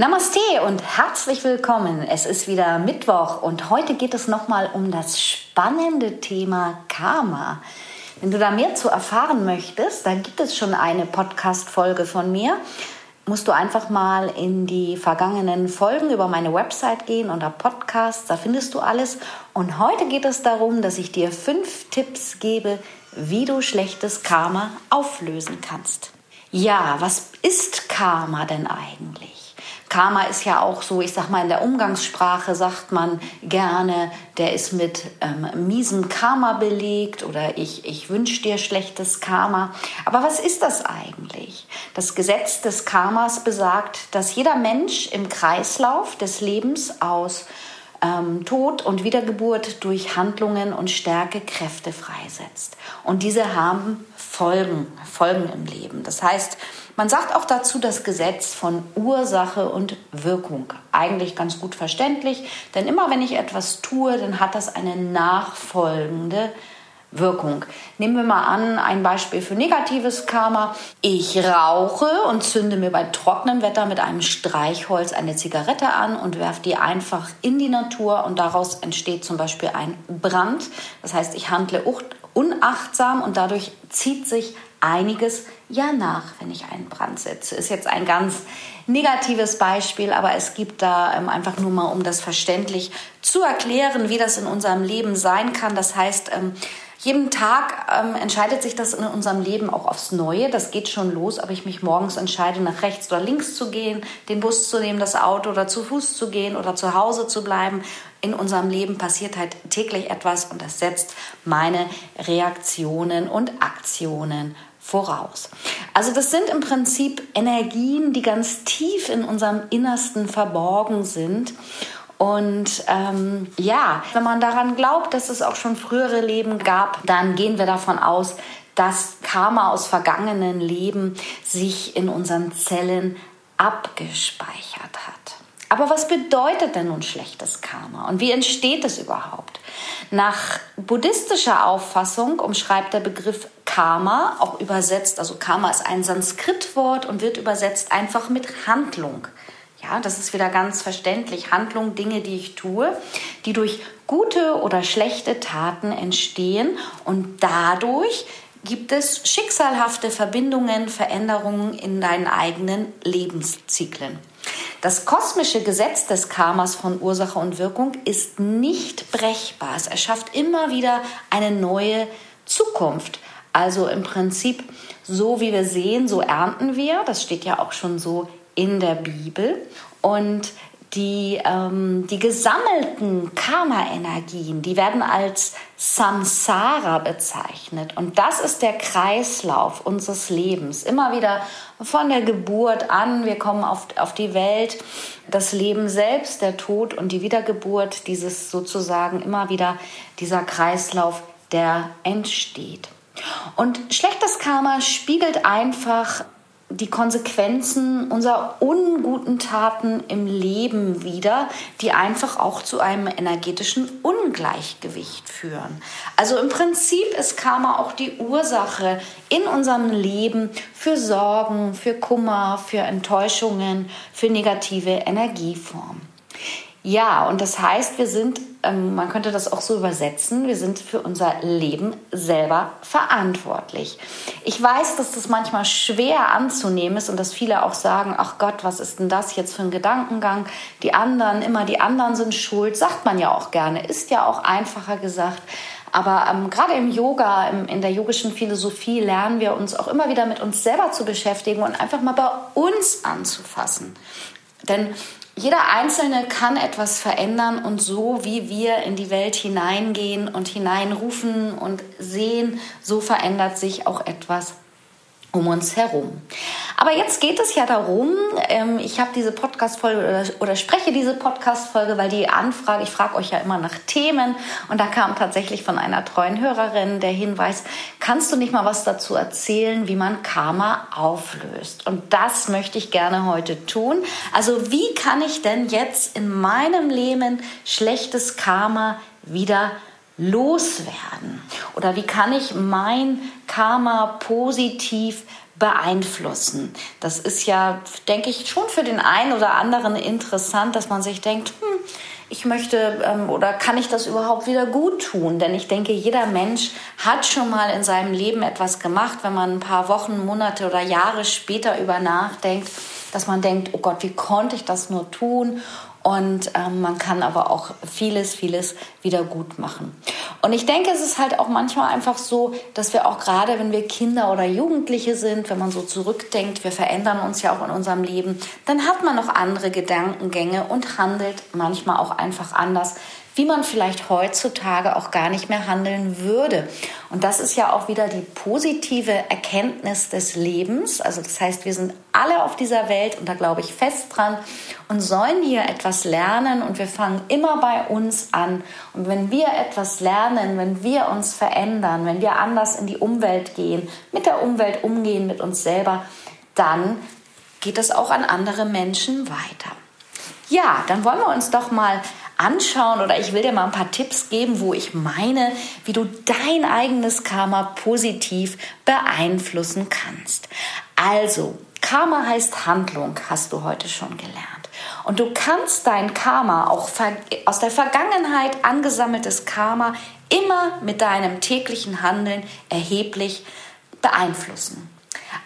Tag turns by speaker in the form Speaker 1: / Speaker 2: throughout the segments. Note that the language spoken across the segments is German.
Speaker 1: Namaste und herzlich willkommen. Es ist wieder Mittwoch und heute geht es nochmal um das spannende Thema Karma. Wenn du da mehr zu erfahren möchtest, dann gibt es schon eine Podcast-Folge von mir. Musst du einfach mal in die vergangenen Folgen über meine Website gehen unter Podcasts, da findest du alles. Und heute geht es darum, dass ich dir fünf Tipps gebe, wie du schlechtes Karma auflösen kannst. Ja, was ist Karma denn eigentlich? Karma ist ja auch so, ich sag mal, in der Umgangssprache sagt man gerne, der ist mit ähm, miesem Karma belegt oder ich, ich wünsche dir schlechtes Karma. Aber was ist das eigentlich? Das Gesetz des Karmas besagt, dass jeder Mensch im Kreislauf des Lebens aus ähm, Tod und Wiedergeburt durch Handlungen und Stärke Kräfte freisetzt. Und diese haben Folgen, Folgen im Leben. Das heißt, man sagt auch dazu das Gesetz von Ursache und Wirkung. Eigentlich ganz gut verständlich, denn immer wenn ich etwas tue, dann hat das eine nachfolgende Wirkung. Nehmen wir mal an, ein Beispiel für negatives Karma. Ich rauche und zünde mir bei trockenem Wetter mit einem Streichholz eine Zigarette an und werfe die einfach in die Natur und daraus entsteht zum Beispiel ein Brand. Das heißt, ich handle unachtsam und dadurch zieht sich einiges ja nach, wenn ich einen Brand setze. Ist jetzt ein ganz negatives Beispiel, aber es gibt da ähm, einfach nur mal, um das verständlich zu erklären, wie das in unserem Leben sein kann. Das heißt, ähm, jeden Tag ähm, entscheidet sich das in unserem Leben auch aufs Neue. Das geht schon los, ob ich mich morgens entscheide, nach rechts oder links zu gehen, den Bus zu nehmen, das Auto oder zu Fuß zu gehen oder zu Hause zu bleiben. In unserem Leben passiert halt täglich etwas und das setzt meine Reaktionen und Aktionen voraus. Also das sind im Prinzip Energien, die ganz tief in unserem Innersten verborgen sind und ähm, ja, wenn man daran glaubt, dass es auch schon frühere Leben gab, dann gehen wir davon aus, dass Karma aus vergangenen Leben sich in unseren Zellen abgespeichert hat. Aber was bedeutet denn nun schlechtes Karma und wie entsteht es überhaupt? Nach buddhistischer Auffassung umschreibt der Begriff Karma, auch übersetzt, also Karma ist ein Sanskritwort und wird übersetzt einfach mit Handlung. Das ist wieder ganz verständlich. Handlung, Dinge, die ich tue, die durch gute oder schlechte Taten entstehen und dadurch gibt es schicksalhafte Verbindungen, Veränderungen in deinen eigenen Lebenszyklen. Das kosmische Gesetz des Karmas von Ursache und Wirkung ist nicht brechbar. Es erschafft immer wieder eine neue Zukunft. Also im Prinzip, so wie wir sehen, so ernten wir. Das steht ja auch schon so in der Bibel. Und die, ähm, die gesammelten Karma-Energien, die werden als Samsara bezeichnet. Und das ist der Kreislauf unseres Lebens. Immer wieder von der Geburt an, wir kommen auf, auf die Welt, das Leben selbst, der Tod und die Wiedergeburt, dieses sozusagen immer wieder dieser Kreislauf, der entsteht. Und schlechtes Karma spiegelt einfach die Konsequenzen unserer unguten Taten im Leben wieder, die einfach auch zu einem energetischen Ungleichgewicht führen. Also im Prinzip ist Karma auch die Ursache in unserem Leben für Sorgen, für Kummer, für Enttäuschungen, für negative Energieformen. Ja, und das heißt, wir sind, ähm, man könnte das auch so übersetzen, wir sind für unser Leben selber verantwortlich. Ich weiß, dass das manchmal schwer anzunehmen ist und dass viele auch sagen, ach Gott, was ist denn das jetzt für ein Gedankengang? Die anderen, immer die anderen sind schuld, sagt man ja auch gerne, ist ja auch einfacher gesagt. Aber ähm, gerade im Yoga, im, in der yogischen Philosophie lernen wir uns auch immer wieder mit uns selber zu beschäftigen und einfach mal bei uns anzufassen. Denn jeder Einzelne kann etwas verändern und so wie wir in die Welt hineingehen und hineinrufen und sehen, so verändert sich auch etwas um uns herum. Aber jetzt geht es ja darum, ähm, ich habe diese Podcast-Folge oder, oder, spreche diese Podcast-Folge, weil die Anfrage, ich frage euch ja immer nach Themen und da kam tatsächlich von einer treuen Hörerin der Hinweis, kannst du nicht mal was dazu erzählen, wie man Karma auflöst? Und das möchte ich gerne heute tun. Also wie kann ich denn jetzt in meinem Leben schlechtes Karma wieder loswerden? Oder wie kann ich mein Karma positiv beeinflussen? Das ist ja, denke ich, schon für den einen oder anderen interessant, dass man sich denkt, hm, ich möchte ähm, oder kann ich das überhaupt wieder gut tun? Denn ich denke, jeder Mensch hat schon mal in seinem Leben etwas gemacht, wenn man ein paar Wochen, Monate oder Jahre später über nachdenkt, dass man denkt, oh Gott, wie konnte ich das nur tun? Und ähm, man kann aber auch vieles, vieles wieder gut machen. Und ich denke, es ist halt auch manchmal einfach so, dass wir auch gerade, wenn wir Kinder oder Jugendliche sind, wenn man so zurückdenkt, wir verändern uns ja auch in unserem Leben, dann hat man noch andere Gedankengänge und handelt manchmal auch einfach anders, wie man vielleicht heutzutage auch gar nicht mehr handeln würde. Und das ist ja auch wieder die positive Erkenntnis des Lebens. Also das heißt, wir sind alle auf dieser Welt und da glaube ich fest dran und sollen hier etwas lernen und wir fangen immer bei uns an. Und wenn wir etwas lernen, wenn wir uns verändern, wenn wir anders in die Umwelt gehen, mit der Umwelt umgehen, mit uns selber, dann geht es auch an andere Menschen weiter. Ja, dann wollen wir uns doch mal anschauen oder ich will dir mal ein paar Tipps geben, wo ich meine, wie du dein eigenes Karma positiv beeinflussen kannst. Also, Karma heißt Handlung, hast du heute schon gelernt. Und du kannst dein Karma, auch aus der Vergangenheit angesammeltes Karma, immer mit deinem täglichen Handeln erheblich beeinflussen.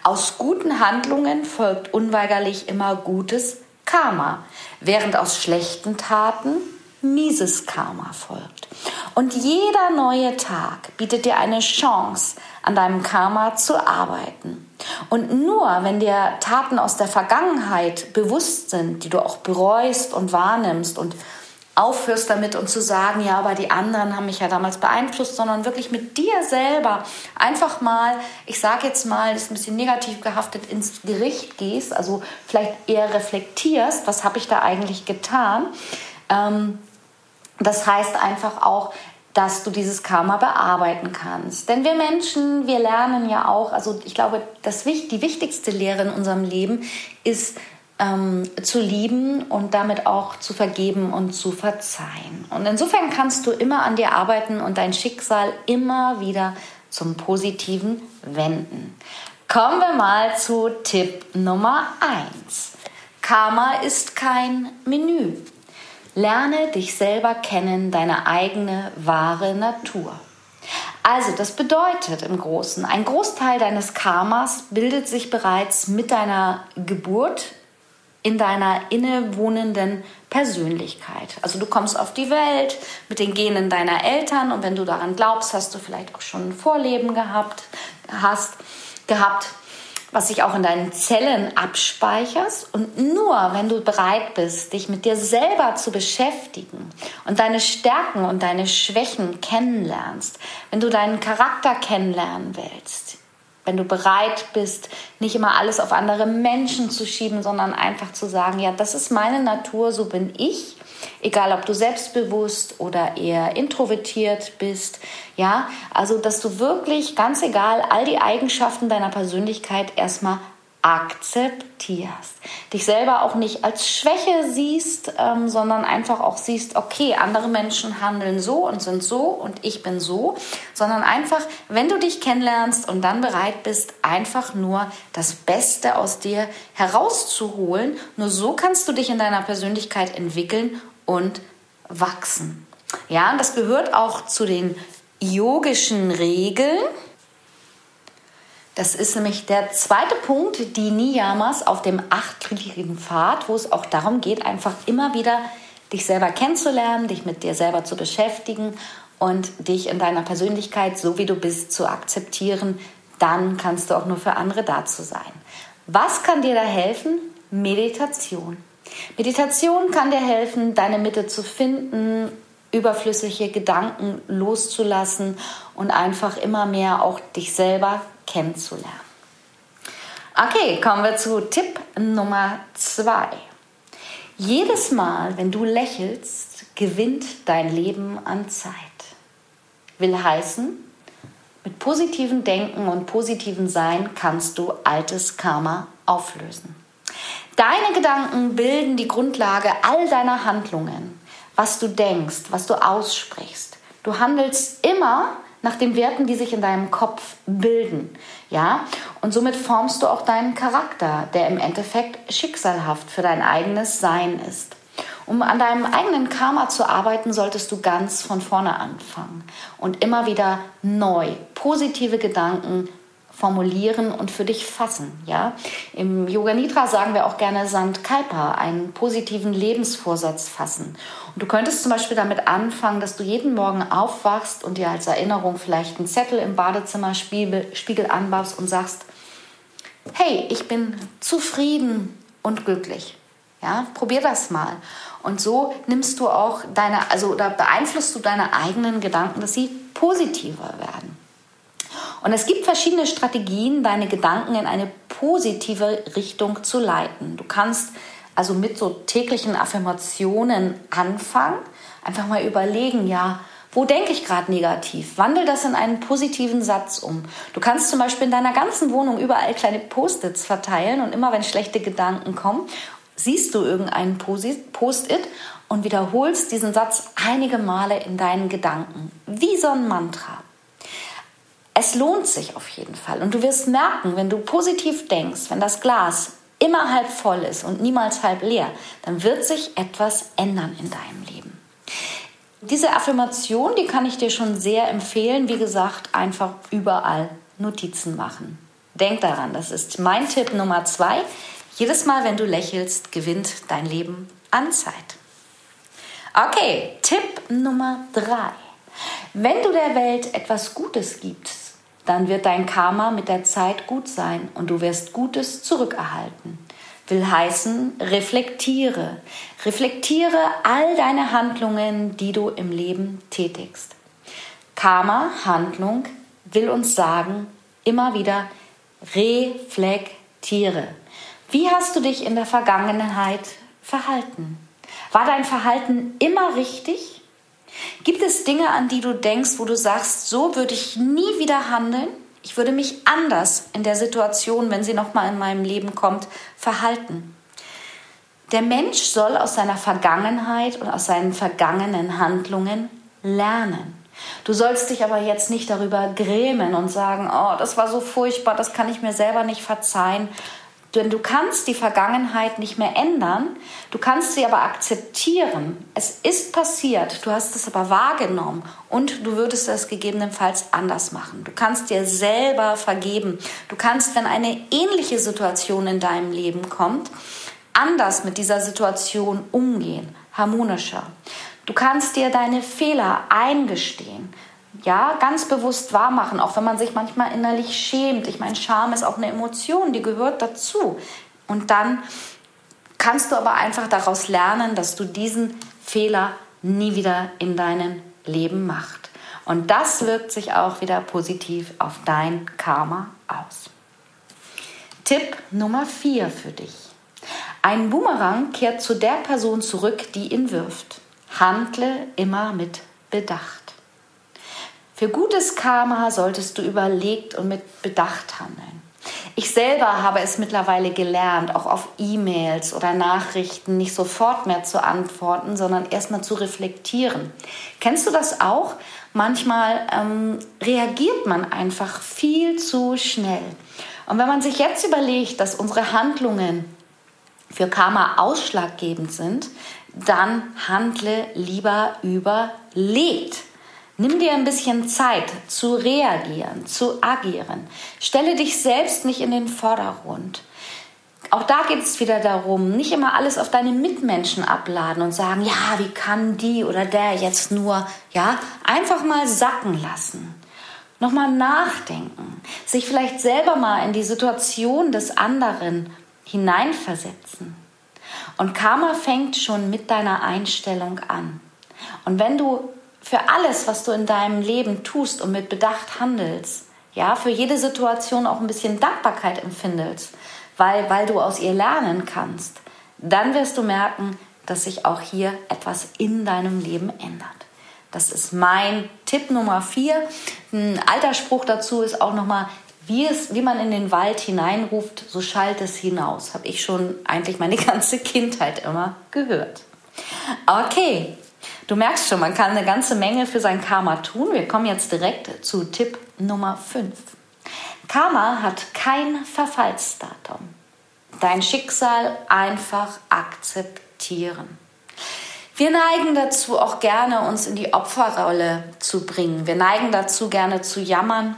Speaker 1: Aus guten Handlungen folgt unweigerlich immer gutes Karma, während aus schlechten Taten mieses Karma folgt. Und jeder neue Tag bietet dir eine Chance, an deinem Karma zu arbeiten. Und nur wenn dir Taten aus der Vergangenheit bewusst sind, die du auch bereust und wahrnimmst und aufhörst damit und zu sagen, ja, aber die anderen haben mich ja damals beeinflusst, sondern wirklich mit dir selber einfach mal, ich sage jetzt mal, das ist ein bisschen negativ gehaftet, ins Gericht gehst, also vielleicht eher reflektierst, was habe ich da eigentlich getan. Ähm, das heißt einfach auch, dass du dieses Karma bearbeiten kannst. Denn wir Menschen, wir lernen ja auch, also ich glaube, das, die wichtigste Lehre in unserem Leben ist, ähm, zu lieben und damit auch zu vergeben und zu verzeihen. Und insofern kannst du immer an dir arbeiten und dein Schicksal immer wieder zum Positiven wenden. Kommen wir mal zu Tipp Nummer 1. Karma ist kein Menü. Lerne dich selber kennen, deine eigene wahre Natur. Also, das bedeutet im Großen, ein Großteil deines Karmas bildet sich bereits mit deiner Geburt in deiner innewohnenden Persönlichkeit. Also du kommst auf die Welt mit den Genen deiner Eltern und wenn du daran glaubst, hast du vielleicht auch schon ein Vorleben gehabt, hast gehabt was sich auch in deinen Zellen abspeicherst. Und nur wenn du bereit bist, dich mit dir selber zu beschäftigen und deine Stärken und deine Schwächen kennenlernst, wenn du deinen Charakter kennenlernen willst, wenn du bereit bist, nicht immer alles auf andere Menschen zu schieben, sondern einfach zu sagen, ja, das ist meine Natur, so bin ich egal ob du selbstbewusst oder eher introvertiert bist, ja, also dass du wirklich ganz egal all die Eigenschaften deiner Persönlichkeit erstmal akzeptierst. Dich selber auch nicht als Schwäche siehst, ähm, sondern einfach auch siehst, okay, andere Menschen handeln so und sind so und ich bin so, sondern einfach, wenn du dich kennenlernst und dann bereit bist, einfach nur das Beste aus dir herauszuholen, nur so kannst du dich in deiner Persönlichkeit entwickeln und wachsen. Ja, und das gehört auch zu den yogischen Regeln. Das ist nämlich der zweite Punkt, die Niyamas auf dem achtgliedrigen Pfad, wo es auch darum geht, einfach immer wieder dich selber kennenzulernen, dich mit dir selber zu beschäftigen und dich in deiner Persönlichkeit, so wie du bist, zu akzeptieren. Dann kannst du auch nur für andere dazu sein. Was kann dir da helfen? Meditation. Meditation kann dir helfen, deine Mitte zu finden, überflüssige Gedanken loszulassen und einfach immer mehr auch dich selber kennenzulernen. Okay, kommen wir zu Tipp Nummer zwei. Jedes Mal, wenn du lächelst, gewinnt dein Leben an Zeit. Will heißen, mit positivem Denken und positivem Sein kannst du altes Karma auflösen. Deine Gedanken bilden die Grundlage all deiner Handlungen, was du denkst, was du aussprichst. Du handelst immer nach den Werten, die sich in deinem Kopf bilden. Ja? Und somit formst du auch deinen Charakter, der im Endeffekt schicksalhaft für dein eigenes Sein ist. Um an deinem eigenen Karma zu arbeiten, solltest du ganz von vorne anfangen und immer wieder neu positive Gedanken formulieren und für dich fassen. Ja? Im Yoga Nidra sagen wir auch gerne Sandkalpa, einen positiven Lebensvorsatz fassen. Und du könntest zum Beispiel damit anfangen, dass du jeden Morgen aufwachst und dir als Erinnerung vielleicht einen Zettel im Badezimmerspiegel Spiegel anbaust und sagst, hey, ich bin zufrieden und glücklich. Ja, probier das mal. Und so nimmst du auch deine, also da beeinflusst du deine eigenen Gedanken, dass sie positiver werden. Und es gibt verschiedene Strategien, deine Gedanken in eine positive Richtung zu leiten. Du kannst also mit so täglichen Affirmationen anfangen, einfach mal überlegen, ja, wo denke ich gerade negativ? Wandel das in einen positiven Satz um. Du kannst zum Beispiel in deiner ganzen Wohnung überall kleine Post-its verteilen und immer wenn schlechte Gedanken kommen, siehst du irgendeinen Post-it und wiederholst diesen Satz einige Male in deinen Gedanken, wie so ein Mantra es lohnt sich auf jeden Fall. Und du wirst merken, wenn du positiv denkst, wenn das Glas immer halb voll ist und niemals halb leer, dann wird sich etwas ändern in deinem Leben. Diese Affirmation, die kann ich dir schon sehr empfehlen. Wie gesagt, einfach überall Notizen machen. Denk daran, das ist mein Tipp Nummer zwei. Jedes Mal, wenn du lächelst, gewinnt dein Leben an Zeit. Okay, Tipp Nummer drei. Wenn du der Welt etwas Gutes gibst, dann wird dein Karma mit der Zeit gut sein und du wirst Gutes zurückerhalten. Will heißen, reflektiere. Reflektiere all deine Handlungen, die du im Leben tätigst. Karma, Handlung, will uns sagen, immer wieder reflektiere. Wie hast du dich in der Vergangenheit verhalten? War dein Verhalten immer richtig? Gibt es Dinge, an die du denkst, wo du sagst, so würde ich nie wieder handeln? Ich würde mich anders in der Situation, wenn sie nochmal in meinem Leben kommt, verhalten. Der Mensch soll aus seiner Vergangenheit und aus seinen vergangenen Handlungen lernen. Du sollst dich aber jetzt nicht darüber grämen und sagen, oh, das war so furchtbar, das kann ich mir selber nicht verzeihen, denn du kannst die Vergangenheit nicht mehr ändern, du kannst sie aber akzeptieren. Es ist passiert, du hast es aber wahrgenommen und du würdest es gegebenenfalls anders machen. Du kannst dir selber vergeben. Du kannst, wenn eine ähnliche Situation in deinem Leben kommt, anders mit dieser Situation umgehen, harmonischer. Du kannst dir deine Fehler eingestehen ja, ganz bewusst wahrmachen, auch wenn man sich manchmal innerlich schämt. Ich meine, Scham ist auch eine Emotion, die gehört dazu. Und dann kannst du aber einfach daraus lernen, dass du diesen Fehler nie wieder in deinem Leben machst. Und das wirkt sich auch wieder positiv auf dein Karma aus. Tipp Nummer 4 für dich. Ein Boomerang kehrt zu der Person zurück, die ihn wirft. Handle immer mit Bedacht. Für gutes Karma solltest du überlegt und mit Bedacht handeln. Ich selber habe es mittlerweile gelernt, auch auf E-Mails oder Nachrichten nicht sofort mehr zu antworten, sondern erstmal zu reflektieren. Kennst du das auch? Manchmal ähm, reagiert man einfach viel zu schnell. Und wenn man sich jetzt überlegt, dass unsere Handlungen für Karma ausschlaggebend sind, dann handle lieber überlegt. Nimm dir ein bisschen Zeit zu reagieren, zu agieren. Stelle dich selbst nicht in den Vordergrund. Auch da geht es wieder darum, nicht immer alles auf deine Mitmenschen abladen und sagen, ja, wie kann die oder der jetzt nur, ja, einfach mal sacken lassen. Nochmal nachdenken, sich vielleicht selber mal in die Situation des anderen hineinversetzen. Und Karma fängt schon mit deiner Einstellung an. Und wenn du für alles, was du in deinem Leben tust und mit Bedacht handelst, ja, für jede Situation auch ein bisschen Dankbarkeit empfindest, weil, weil du aus ihr lernen kannst, dann wirst du merken, dass sich auch hier etwas in deinem Leben ändert. Das ist mein Tipp Nummer vier. Ein alter Spruch dazu ist auch nochmal, wie, es, wie man in den Wald hineinruft, so schallt es hinaus. Habe ich schon eigentlich meine ganze Kindheit immer gehört. Okay, du merkst schon, man kann eine ganze Menge für sein Karma tun. Wir kommen jetzt direkt zu Tipp Nummer 5. Karma hat kein Verfallsdatum. Dein Schicksal einfach akzeptieren. Wir neigen dazu auch gerne, uns in die Opferrolle zu bringen. Wir neigen dazu, gerne zu jammern.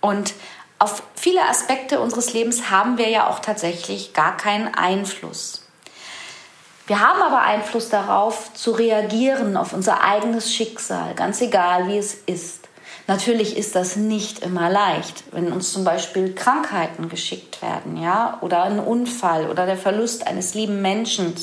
Speaker 1: Und auf viele Aspekte unseres Lebens haben wir ja auch tatsächlich gar keinen Einfluss. Wir haben aber Einfluss darauf, zu reagieren auf unser eigenes Schicksal, ganz egal wie es ist. Natürlich ist das nicht immer leicht, wenn uns zum Beispiel Krankheiten geschickt werden, ja, oder ein Unfall oder der Verlust eines lieben Menschen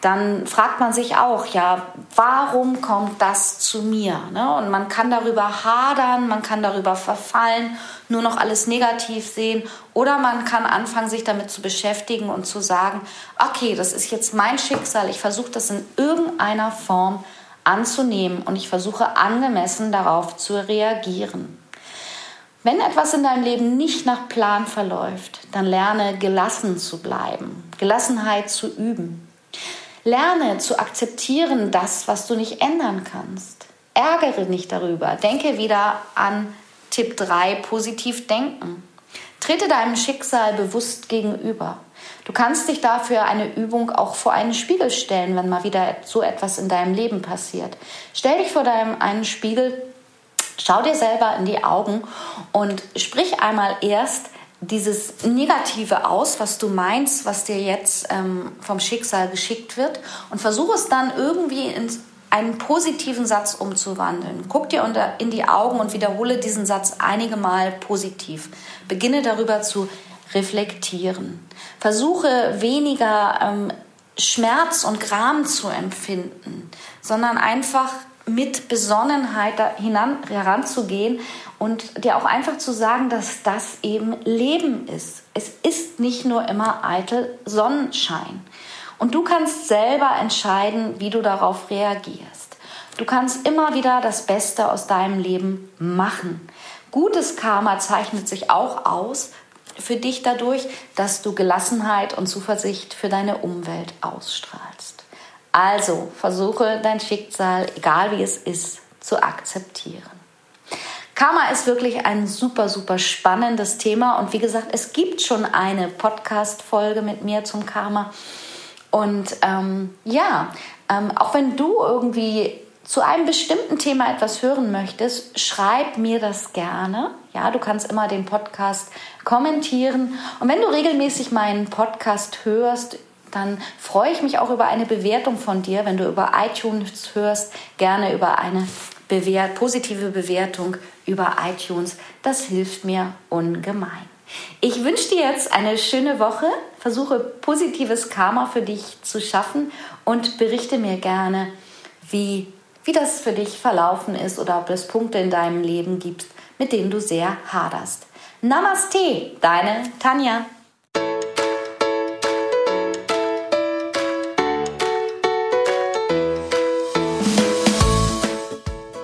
Speaker 1: dann fragt man sich auch, ja, warum kommt das zu mir? Ne? Und man kann darüber hadern, man kann darüber verfallen, nur noch alles negativ sehen oder man kann anfangen, sich damit zu beschäftigen und zu sagen, okay, das ist jetzt mein Schicksal, ich versuche das in irgendeiner Form anzunehmen und ich versuche angemessen darauf zu reagieren. Wenn etwas in deinem Leben nicht nach Plan verläuft, dann lerne gelassen zu bleiben, Gelassenheit zu üben. Lerne zu akzeptieren das, was du nicht ändern kannst. Ärgere nicht darüber. Denke wieder an Tipp 3, positiv denken. Trete deinem Schicksal bewusst gegenüber. Du kannst dich dafür eine Übung auch vor einen Spiegel stellen, wenn mal wieder so etwas in deinem Leben passiert. Stell dich vor deinem einen Spiegel, schau dir selber in die Augen und sprich einmal erst dieses Negative aus, was du meinst, was dir jetzt ähm, vom Schicksal geschickt wird und versuche es dann irgendwie in einen positiven Satz umzuwandeln. Guck dir unter, in die Augen und wiederhole diesen Satz einige Mal positiv. Beginne darüber zu reflektieren. Versuche weniger ähm, Schmerz und Gram zu empfinden, sondern einfach mit Besonnenheit hinan, heranzugehen und dir auch einfach zu sagen, dass das eben Leben ist. Es ist nicht nur immer eitel Sonnenschein. Und du kannst selber entscheiden, wie du darauf reagierst. Du kannst immer wieder das Beste aus deinem Leben machen. Gutes Karma zeichnet sich auch aus für dich dadurch, dass du Gelassenheit und Zuversicht für deine Umwelt ausstrahlst. Also versuche dein Schicksal, egal wie es ist, zu akzeptieren. Karma ist wirklich ein super, super spannendes Thema. Und wie gesagt, es gibt schon eine Podcast-Folge mit mir zum Karma. Und ähm, ja, ähm, auch wenn du irgendwie zu einem bestimmten Thema etwas hören möchtest, schreib mir das gerne. Ja, du kannst immer den Podcast kommentieren. Und wenn du regelmäßig meinen Podcast hörst, dann freue ich mich auch über eine Bewertung von dir. Wenn du über iTunes hörst, gerne über eine Bewert positive Bewertung über iTunes. Das hilft mir ungemein. Ich wünsche dir jetzt eine schöne Woche, versuche positives Karma für dich zu schaffen und berichte mir gerne, wie, wie das für dich verlaufen ist oder ob es Punkte in deinem Leben gibt, mit denen du sehr haderst. Namaste, deine Tanja.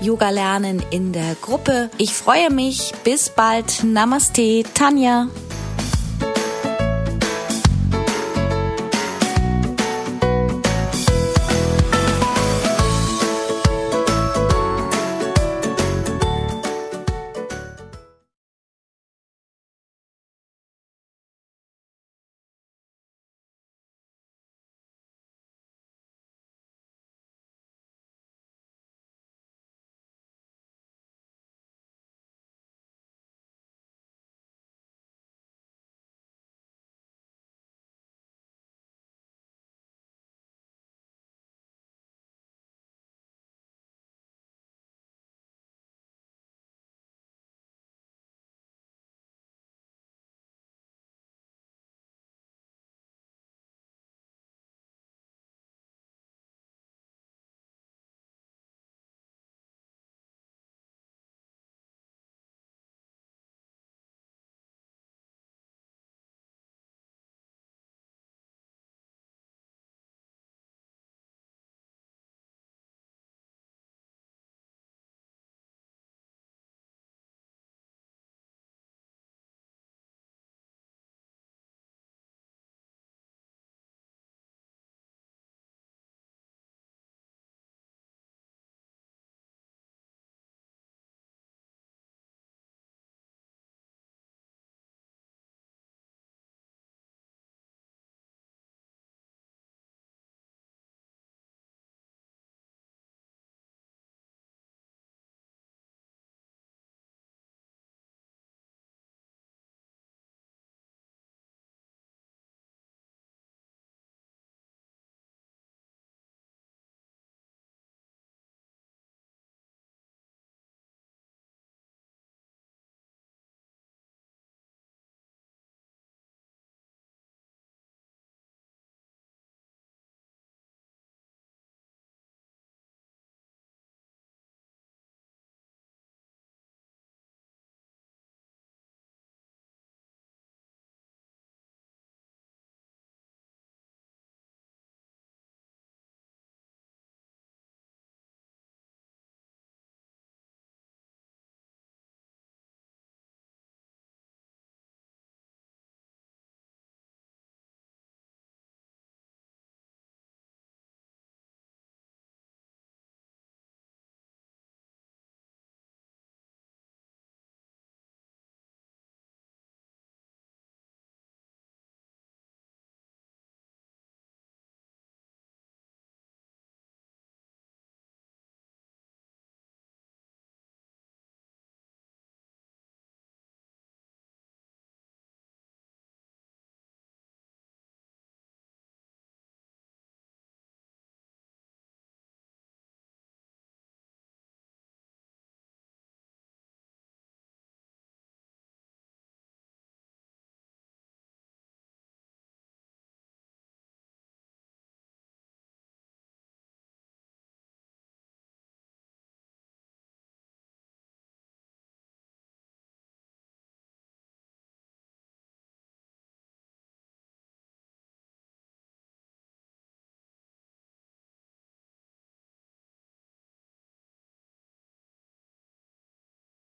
Speaker 1: Yoga lernen in der Gruppe. Ich freue mich. Bis bald. Namaste, Tanja.